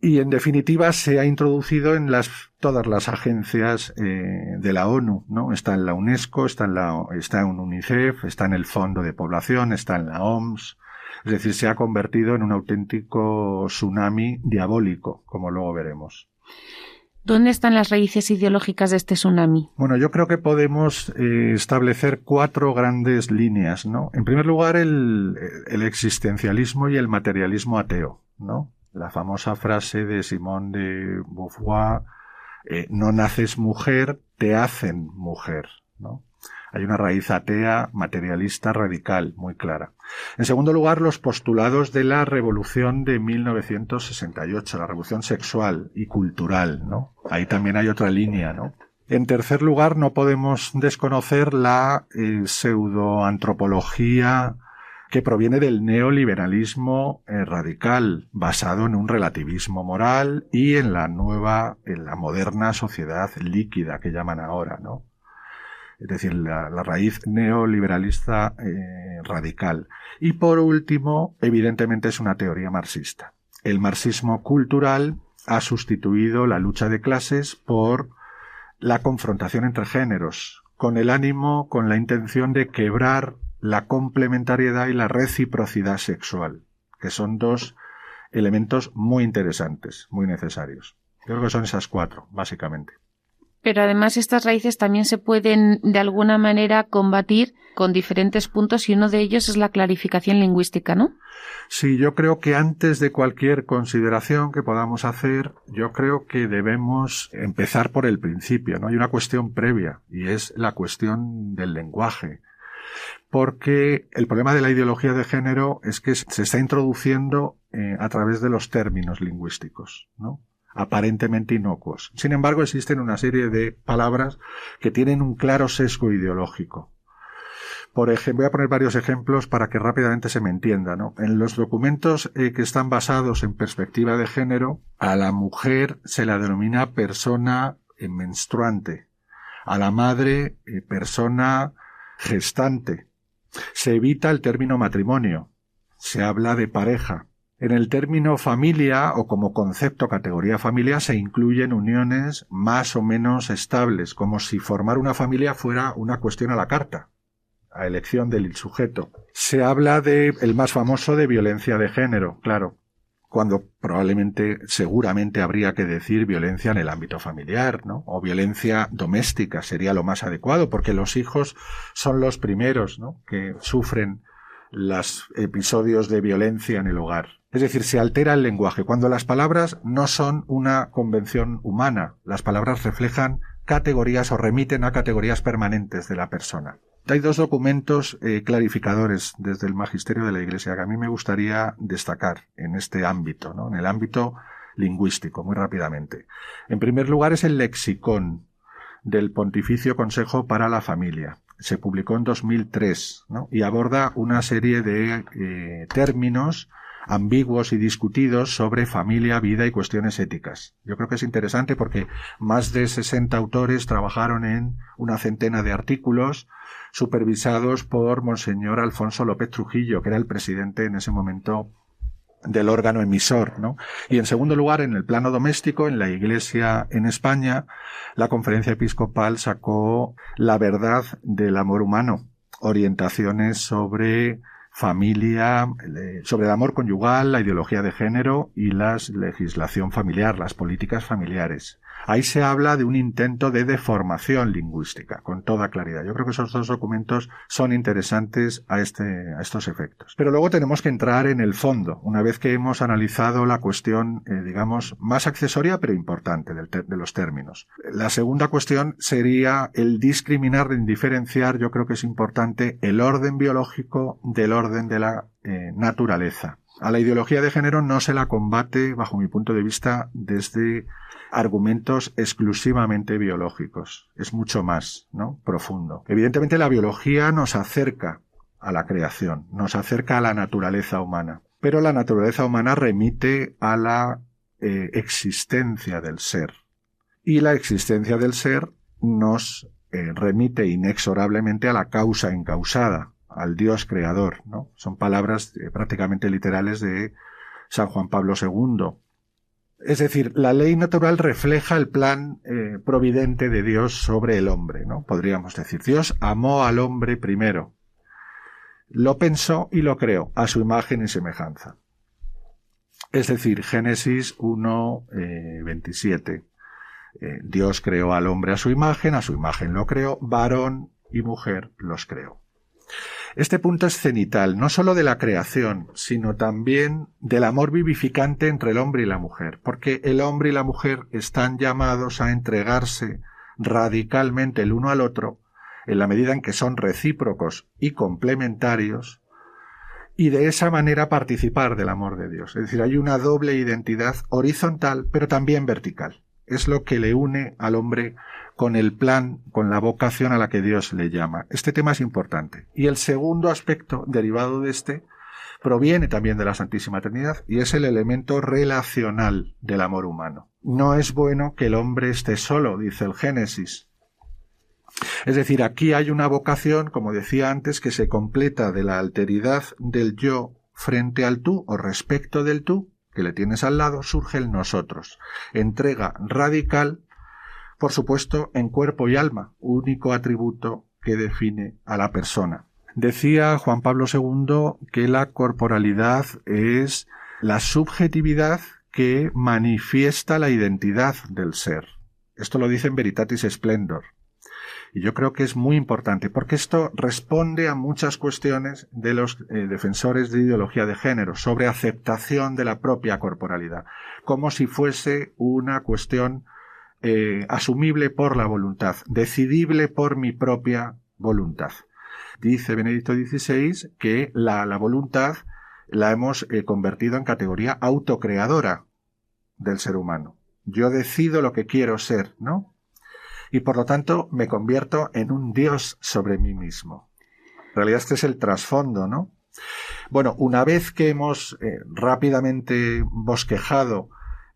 Y en definitiva se ha introducido en las, todas las agencias eh, de la ONU, ¿no? Está en la UNESCO, está en la, está en UNICEF, está en el Fondo de Población, está en la OMS. Es decir, se ha convertido en un auténtico tsunami diabólico, como luego veremos. ¿Dónde están las raíces ideológicas de este tsunami? Bueno, yo creo que podemos eh, establecer cuatro grandes líneas, ¿no? En primer lugar, el, el, existencialismo y el materialismo ateo, ¿no? La famosa frase de Simón de Beauvoir, eh, no naces mujer, te hacen mujer, ¿no? Hay una raíz atea, materialista, radical, muy clara. En segundo lugar, los postulados de la revolución de 1968, la revolución sexual y cultural, ¿no? Ahí también hay otra línea, ¿no? En tercer lugar, no podemos desconocer la eh, pseudoantropología que proviene del neoliberalismo eh, radical, basado en un relativismo moral y en la nueva, en la moderna sociedad líquida que llaman ahora, ¿no? es decir, la, raíz neoliberalista eh, radical. Y por último, evidentemente es una teoría marxista. El marxismo cultural ha sustituido la lucha de clases por la confrontación entre géneros, con el ánimo, con la intención de quebrar la complementariedad y la reciprocidad sexual, que son dos elementos muy interesantes, muy necesarios. Creo que son esas cuatro, básicamente. Pero además estas raíces también se pueden de alguna manera combatir con diferentes puntos y uno de ellos es la clarificación lingüística, ¿no? Sí, yo creo que antes de cualquier consideración que podamos hacer, yo creo que debemos empezar por el principio, ¿no? Hay una cuestión previa y es la cuestión del lenguaje. Porque el problema de la ideología de género es que se está introduciendo eh, a través de los términos lingüísticos, ¿no? aparentemente inocuos. Sin embargo, existen una serie de palabras que tienen un claro sesgo ideológico. Por ejemplo, voy a poner varios ejemplos para que rápidamente se me entienda. ¿no? En los documentos eh, que están basados en perspectiva de género, a la mujer se la denomina persona eh, menstruante, a la madre eh, persona gestante. Se evita el término matrimonio, se habla de pareja, en el término familia o como concepto categoría familia se incluyen uniones más o menos estables, como si formar una familia fuera una cuestión a la carta, a elección del sujeto. Se habla de el más famoso de violencia de género, claro, cuando probablemente, seguramente habría que decir violencia en el ámbito familiar, ¿no? O violencia doméstica sería lo más adecuado, porque los hijos son los primeros, ¿no? Que sufren los episodios de violencia en el hogar. Es decir, se altera el lenguaje. Cuando las palabras no son una convención humana, las palabras reflejan categorías o remiten a categorías permanentes de la persona. Hay dos documentos eh, clarificadores desde el magisterio de la Iglesia que a mí me gustaría destacar en este ámbito, ¿no? en el ámbito lingüístico, muy rápidamente. En primer lugar es el lexicón del Pontificio Consejo para la Familia. Se publicó en 2003 ¿no? y aborda una serie de eh, términos ambiguos y discutidos sobre familia, vida y cuestiones éticas. Yo creo que es interesante porque más de 60 autores trabajaron en una centena de artículos supervisados por Monseñor Alfonso López Trujillo, que era el presidente en ese momento del órgano emisor, ¿no? Y en segundo lugar, en el plano doméstico, en la Iglesia en España, la Conferencia Episcopal sacó La verdad del amor humano, orientaciones sobre familia, sobre el amor conyugal, la ideología de género y la legislación familiar, las políticas familiares. Ahí se habla de un intento de deformación lingüística, con toda claridad. Yo creo que esos dos documentos son interesantes a, este, estos efectos. Pero luego tenemos que entrar en el fondo, una vez que hemos analizado la cuestión, eh, digamos, más accesoria pero importante de los términos. La segunda cuestión sería el discriminar, el diferenciar, yo creo que es importante, el orden biológico del orden de la eh, naturaleza. A la ideología de género no se la combate, bajo mi punto de vista, desde argumentos exclusivamente biológicos. Es mucho más, ¿no? Profundo. Evidentemente la biología nos acerca a la creación, nos acerca a la naturaleza humana. Pero la naturaleza humana remite a la eh, existencia del ser. Y la existencia del ser nos eh, remite inexorablemente a la causa encausada, al Dios creador, ¿no? Son palabras eh, prácticamente literales de San Juan Pablo II. Es decir, la ley natural refleja el plan eh, providente de Dios sobre el hombre, ¿no? Podríamos decir, Dios amó al hombre primero, lo pensó y lo creó a su imagen y semejanza. Es decir, Génesis 1, 27. Eh, Dios creó al hombre a su imagen, a su imagen lo creó, varón y mujer los creó. Este punto es cenital, no sólo de la creación, sino también del amor vivificante entre el hombre y la mujer, porque el hombre y la mujer están llamados a entregarse radicalmente el uno al otro, en la medida en que son recíprocos y complementarios, y de esa manera participar del amor de Dios. Es decir, hay una doble identidad horizontal, pero también vertical. Es lo que le une al hombre con el plan, con la vocación a la que Dios le llama. Este tema es importante. Y el segundo aspecto derivado de este proviene también de la Santísima Trinidad y es el elemento relacional del amor humano. No es bueno que el hombre esté solo, dice el Génesis. Es decir, aquí hay una vocación, como decía antes, que se completa de la alteridad del yo frente al tú o respecto del tú, que le tienes al lado, surge el nosotros. Entrega radical por supuesto, en cuerpo y alma, único atributo que define a la persona. Decía Juan Pablo II que la corporalidad es la subjetividad que manifiesta la identidad del ser. Esto lo dice en Veritatis Splendor. Y yo creo que es muy importante porque esto responde a muchas cuestiones de los eh, defensores de ideología de género sobre aceptación de la propia corporalidad, como si fuese una cuestión eh, asumible por la voluntad, decidible por mi propia voluntad. Dice Benedicto XVI que la, voluntad la hemos eh, convertido en categoría autocreadora del ser humano. Yo decido lo que quiero ser, ¿no? Y por lo tanto me convierto en un Dios sobre mí mismo. En realidad este es el trasfondo, ¿no? Bueno, una vez que hemos eh, rápidamente bosquejado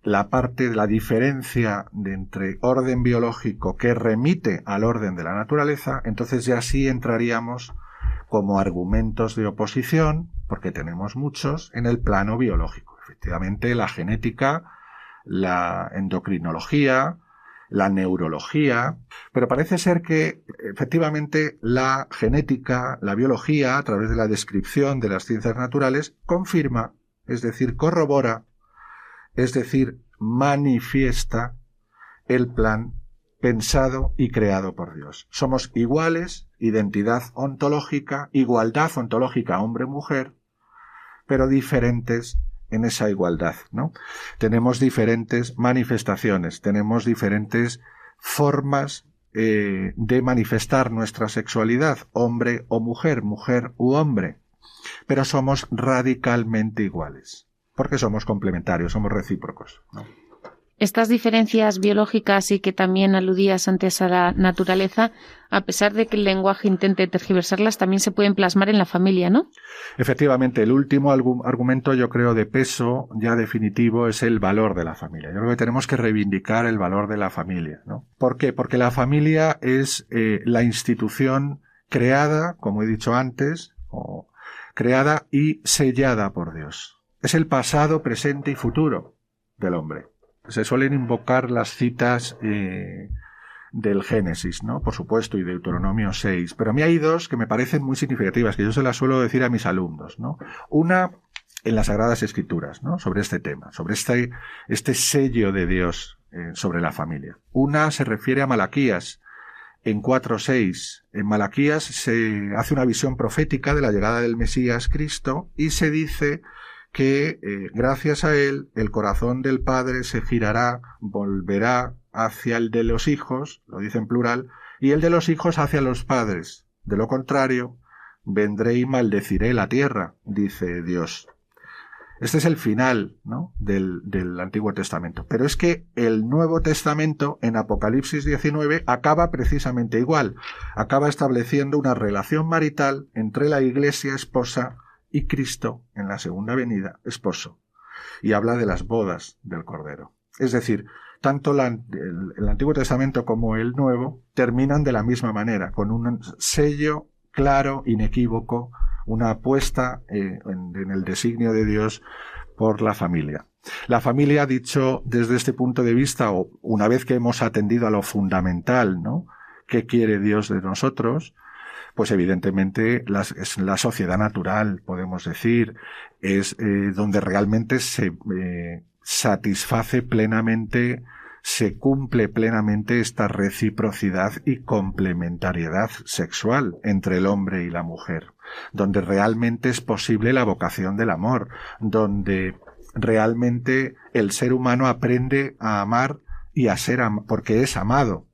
la parte de la diferencia entre orden biológico que remite al orden de la naturaleza, entonces ya sí entraríamos como argumentos de oposición, porque tenemos muchos, en el plano biológico. Efectivamente, la genética, la endocrinología, la neurología, pero parece ser que efectivamente la genética, la biología, a través de la descripción de las ciencias naturales, confirma, es decir, corrobora es decir, manifiesta el plan pensado y creado por Dios. Somos iguales, identidad ontológica, igualdad ontológica hombre-mujer, pero diferentes en esa igualdad, ¿no? Tenemos diferentes manifestaciones, tenemos diferentes formas eh, de manifestar nuestra sexualidad, hombre o mujer, mujer u hombre, pero somos radicalmente iguales porque somos complementarios, somos recíprocos. Estas diferencias biológicas y que también aludías antes a la naturaleza, a pesar de que el lenguaje intente tergiversarlas, también se pueden plasmar en la familia, ¿no? Efectivamente, el último argumento, yo creo, de peso ya definitivo es el valor de la familia. Yo creo que tenemos que reivindicar el valor de la familia, ¿no? ¿Por qué? Porque la familia es eh, la institución creada, como he dicho antes, o creada y sellada por Dios. Es el pasado, presente y futuro del hombre. Se suelen invocar las citas eh, del Génesis, ¿no? Por supuesto, y Deuteronomio 6. Pero a mí hay dos que me parecen muy significativas, que yo se las suelo decir a mis alumnos, ¿no? Una en las Sagradas Escrituras, ¿no? Sobre este tema, sobre este, este sello de Dios eh, sobre la familia. Una se refiere a Malaquías, en 4.6. En Malaquías se hace una visión profética de la llegada del Mesías Cristo y se dice que eh, gracias a él el corazón del Padre se girará, volverá hacia el de los hijos, lo dice en plural, y el de los hijos hacia los padres. De lo contrario, vendré y maldeciré la tierra, dice Dios. Este es el final ¿no? del, del, Antiguo Testamento. Pero es que el Nuevo Testamento, en Apocalipsis 19, acaba precisamente igual. Acaba estableciendo una relación marital entre la Iglesia esposa y Cristo en la segunda venida, esposo, y habla de las bodas del Cordero. Es decir, tanto el, Antiguo Testamento como el Nuevo terminan de la misma manera, con un sello claro, inequívoco, una apuesta eh, en, el designio de Dios por la familia. La familia, dicho desde este punto de vista, o una vez que hemos atendido a lo fundamental, ¿no? ¿Qué quiere Dios de nosotros? Pues evidentemente la sociedad natural, podemos decir, es eh, donde realmente se eh, satisface plenamente, se cumple plenamente esta reciprocidad y complementariedad sexual entre el hombre y la mujer, donde realmente es posible la vocación del amor, donde realmente el ser humano aprende a amar y a ser porque es amado,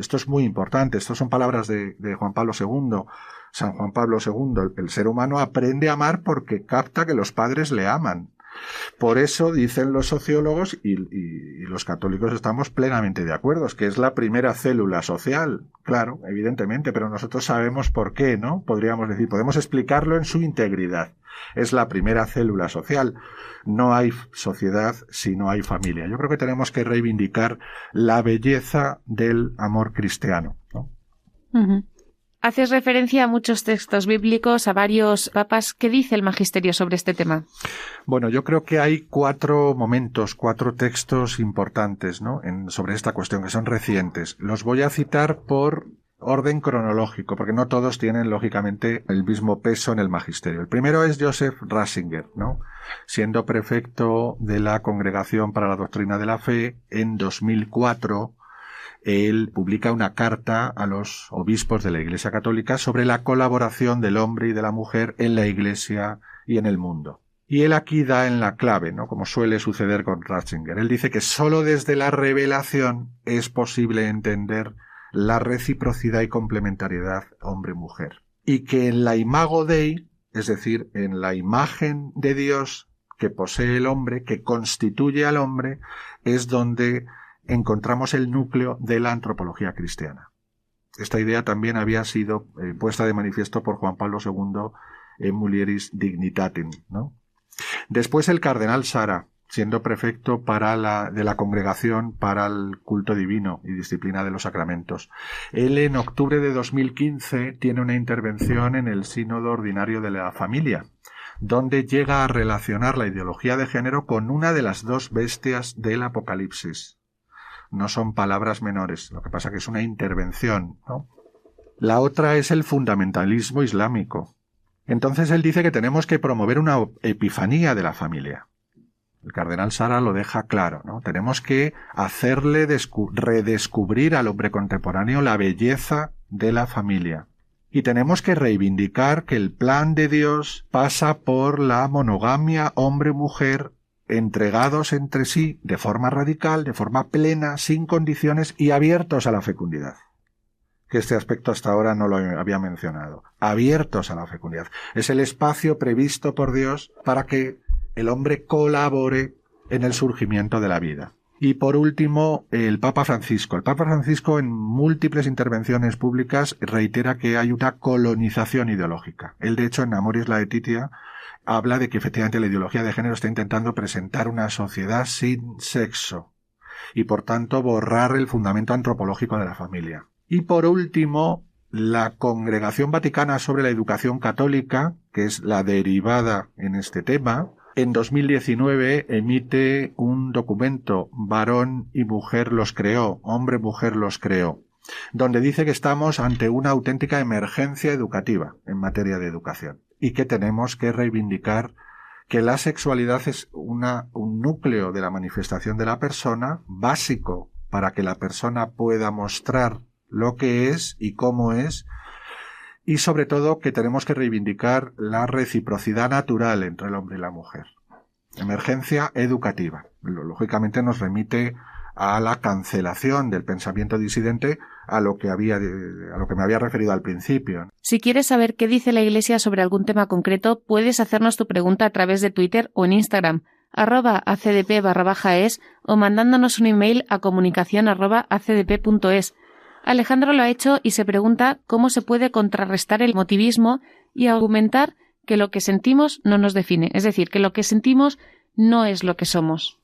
esto es muy importante. Estas son palabras de, Juan Pablo II. San Juan Pablo II. el, ser humano aprende a amar porque capta que los padres le aman. Por eso dicen los sociólogos y, los católicos estamos plenamente de acuerdo, es que es la primera célula social, claro, evidentemente, pero nosotros sabemos por qué, ¿no? Podríamos decir, podemos explicarlo en su integridad. Es la primera célula social. No hay sociedad si no hay familia. Yo creo que tenemos que reivindicar la belleza del amor cristiano. ¿no? Haces referencia a muchos textos bíblicos, a varios papas. ¿Qué dice el magisterio sobre este tema? Bueno, yo creo que hay cuatro momentos, cuatro textos importantes ¿no? sobre esta cuestión que son recientes. Los voy a citar por orden cronológico, porque no todos tienen lógicamente el mismo peso en el magisterio. El primero es Joseph Ratzinger, ¿no? Siendo prefecto de la Congregación para la Doctrina de la Fe en 2004 él publica una carta a los obispos de la Iglesia Católica sobre la colaboración del hombre y de la mujer en la Iglesia y en el mundo. Y él aquí da en la clave, ¿no? Como suele suceder con Ratzinger. Él dice que sólo desde la revelación es posible entender la reciprocidad y complementariedad hombre-mujer. Y que en la imago Dei, es decir, en la imagen de Dios que posee el hombre, que constituye al hombre, es donde encontramos el núcleo de la antropología cristiana. Esta idea también había sido eh, puesta de manifiesto por Juan Pablo II en Mulieris Dignitatem. ¿no? Después el cardenal Sara, siendo prefecto para la, de la Congregación para el Culto Divino y Disciplina de los Sacramentos. Él en octubre de 2015 tiene una intervención en el Sínodo Ordinario de la Familia, donde llega a relacionar la ideología de género con una de las dos bestias del Apocalipsis, no son palabras menores. Lo que pasa que es una intervención, ¿no? La otra es el fundamentalismo islámico. Entonces él dice que tenemos que promover una epifanía de la familia. El cardenal Sara lo deja claro, ¿no? Tenemos que hacerle redescubrir al hombre contemporáneo la belleza de la familia. Y tenemos que reivindicar que el plan de Dios pasa por la monogamia hombre-mujer entregados entre sí de forma radical, de forma plena, sin condiciones y abiertos a la fecundidad. Que este aspecto hasta ahora no lo había mencionado. Abiertos a la fecundidad. Es el espacio previsto por Dios para que el hombre colabore en el surgimiento de la vida. Y por último, el Papa Francisco. El Papa Francisco en múltiples intervenciones públicas reitera que hay una colonización ideológica. Él, de hecho, en Amoris Laetitia habla de que efectivamente la ideología de género está intentando presentar una sociedad sin sexo y por tanto borrar el fundamento antropológico de la familia. Y por último, la Congregación Vaticana sobre la Educación Católica, que es la derivada en este tema, en 2019 emite un documento Varón y mujer los creó, hombre mujer los creó, donde dice que estamos ante una auténtica emergencia educativa en materia de educación y que tenemos que reivindicar que la sexualidad es una, un núcleo de la manifestación de la persona básico para que la persona pueda mostrar lo que es y cómo es y sobre todo que tenemos que reivindicar la reciprocidad natural entre el hombre y la mujer. Emergencia educativa. Lógicamente nos remite a la cancelación del pensamiento disidente a lo que había a lo que me había referido al principio. Si quieres saber qué dice la Iglesia sobre algún tema concreto, puedes hacernos tu pregunta a través de Twitter o en Instagram arroba acdp barra baja es o mandándonos un email a comunicación arroba acdp.es Alejandro lo ha hecho y se pregunta cómo se puede contrarrestar el motivismo y argumentar que lo que sentimos no nos define, es decir, que lo que sentimos no es lo que somos.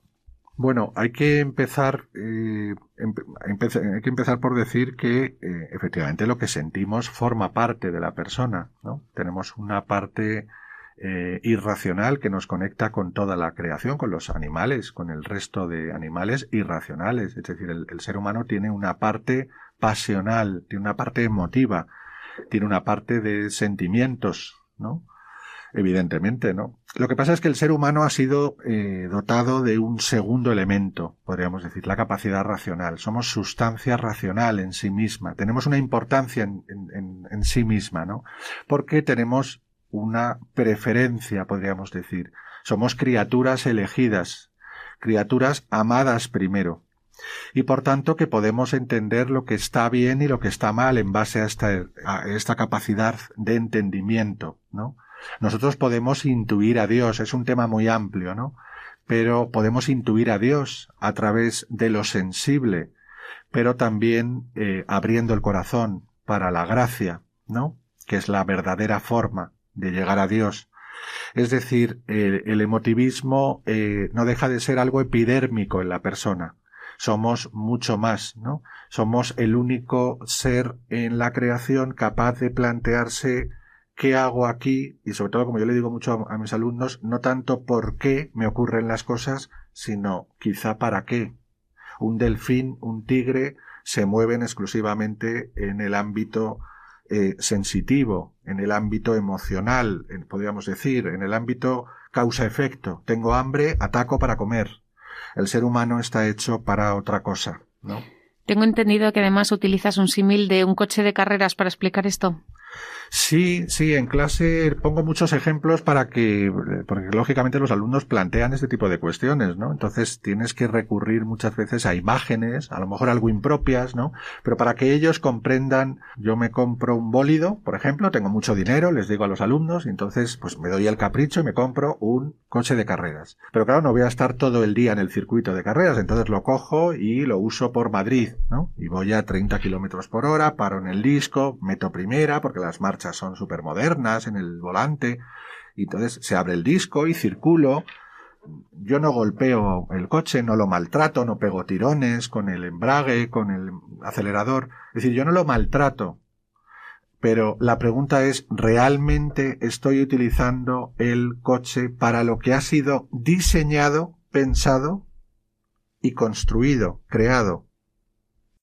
Bueno, hay que empezar, eh, hay que empezar por decir que eh, efectivamente lo que sentimos forma parte de la persona, ¿no? Tenemos una parte eh, irracional que nos conecta con toda la creación, con los animales, con el resto de animales irracionales. Es decir, el ser humano tiene una parte pasional, tiene una parte emotiva, tiene una parte de sentimientos, ¿no? Evidentemente, ¿no? Lo que pasa es que el ser humano ha sido eh, dotado de un segundo elemento, podríamos decir, la capacidad racional. Somos sustancia racional en sí misma. Tenemos una importancia en, sí misma, ¿no? Porque tenemos una preferencia, podríamos decir. Somos criaturas elegidas, criaturas amadas primero y por tanto que podemos entender lo que está bien y lo que está mal en base a esta capacidad de entendimiento, ¿no? Nosotros podemos intuir a Dios, es un tema muy amplio, ¿no? Pero podemos intuir a Dios a través de lo sensible, pero también eh, abriendo el corazón para la gracia, ¿no? Que es la verdadera forma de llegar a Dios. Es decir, el, emotivismo eh, no deja de ser algo epidérmico en la persona somos mucho más, ¿no? Somos el único ser en la creación capaz de plantearse qué hago aquí y sobre todo, como yo le digo mucho a, mis alumnos, no tanto por qué me ocurren las cosas, sino quizá para qué. Un delfín, un tigre se mueven exclusivamente en el ámbito eh, sensitivo, en el ámbito emocional, podríamos decir, en el ámbito causa-efecto. Tengo hambre, ataco para comer el ser humano está hecho para otra cosa, ¿no? Tengo entendido que además utilizas un símil de un coche de carreras para explicar esto. Sí, sí, en clase pongo muchos ejemplos para que, porque lógicamente los alumnos plantean este tipo de cuestiones, ¿no? Entonces tienes que recurrir muchas veces a imágenes, a lo mejor algo impropias, ¿no? Pero para que ellos comprendan, yo me compro un bólido, por ejemplo, tengo mucho dinero, les digo a los alumnos, y entonces pues me doy el capricho y me compro un coche de carreras. Pero claro, no voy a estar todo el día en el circuito de carreras, entonces lo cojo y lo uso por Madrid, ¿no? Y voy a 30 kilómetros por hora, paro en el disco, meto primera, porque las marchas son súper modernas en el volante, y entonces se abre el disco y circulo. Yo no golpeo el coche, no lo maltrato, no pego tirones con el embrague, con el acelerador. Es decir, yo no lo maltrato. Pero la pregunta es, ¿realmente estoy utilizando el coche para lo que ha sido diseñado, pensado y construido, creado?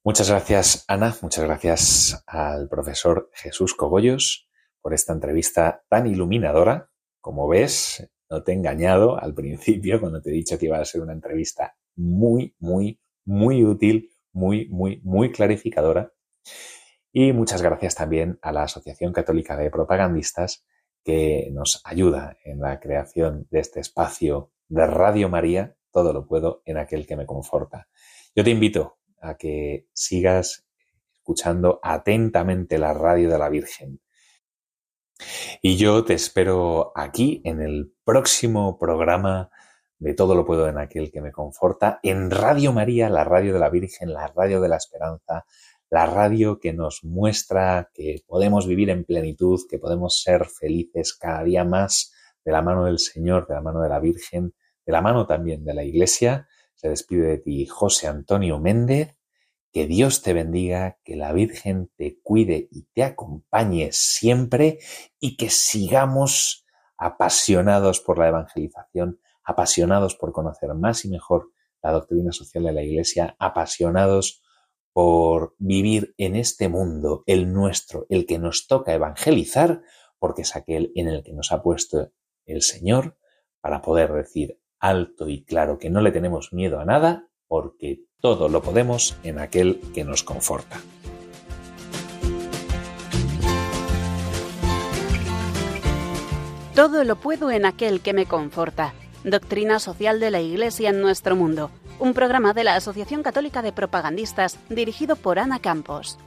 Muchas gracias, Ana. Muchas gracias al profesor Jesús Cogollos por esta entrevista tan iluminadora. Como ves, no te he engañado al principio cuando te he dicho que iba a ser una entrevista muy, muy, muy útil, muy, muy, muy clarificadora. Y muchas gracias también a la Asociación Católica de Propagandistas que nos ayuda en la creación de este espacio de Radio María, todo lo puedo en aquel que me conforta. Yo te invito a que sigas escuchando atentamente la radio de la Virgen. Y yo te espero aquí en el próximo programa de Todo lo puedo en aquel que me conforta, en Radio María, la radio de la Virgen, la radio de la esperanza, la radio que nos muestra que podemos vivir en plenitud, que podemos ser felices cada día más de la mano del Señor, de la mano de la Virgen, de la mano también de la Iglesia. Se despide de ti José Antonio Méndez. Que Dios te bendiga, que la Virgen te cuide y te acompañe siempre y que sigamos apasionados por la evangelización, apasionados por conocer más y mejor la doctrina social de la Iglesia, apasionados por vivir en este mundo, el nuestro, el que nos toca evangelizar, porque es aquel en el que nos ha puesto el Señor para poder decir alto y claro que no le tenemos miedo a nada, porque todo lo podemos en aquel que nos conforta. Todo lo puedo en aquel que me conforta. Doctrina social de la Iglesia en nuestro mundo. Un programa de la Asociación Católica de Propagandistas dirigido por Ana Campos.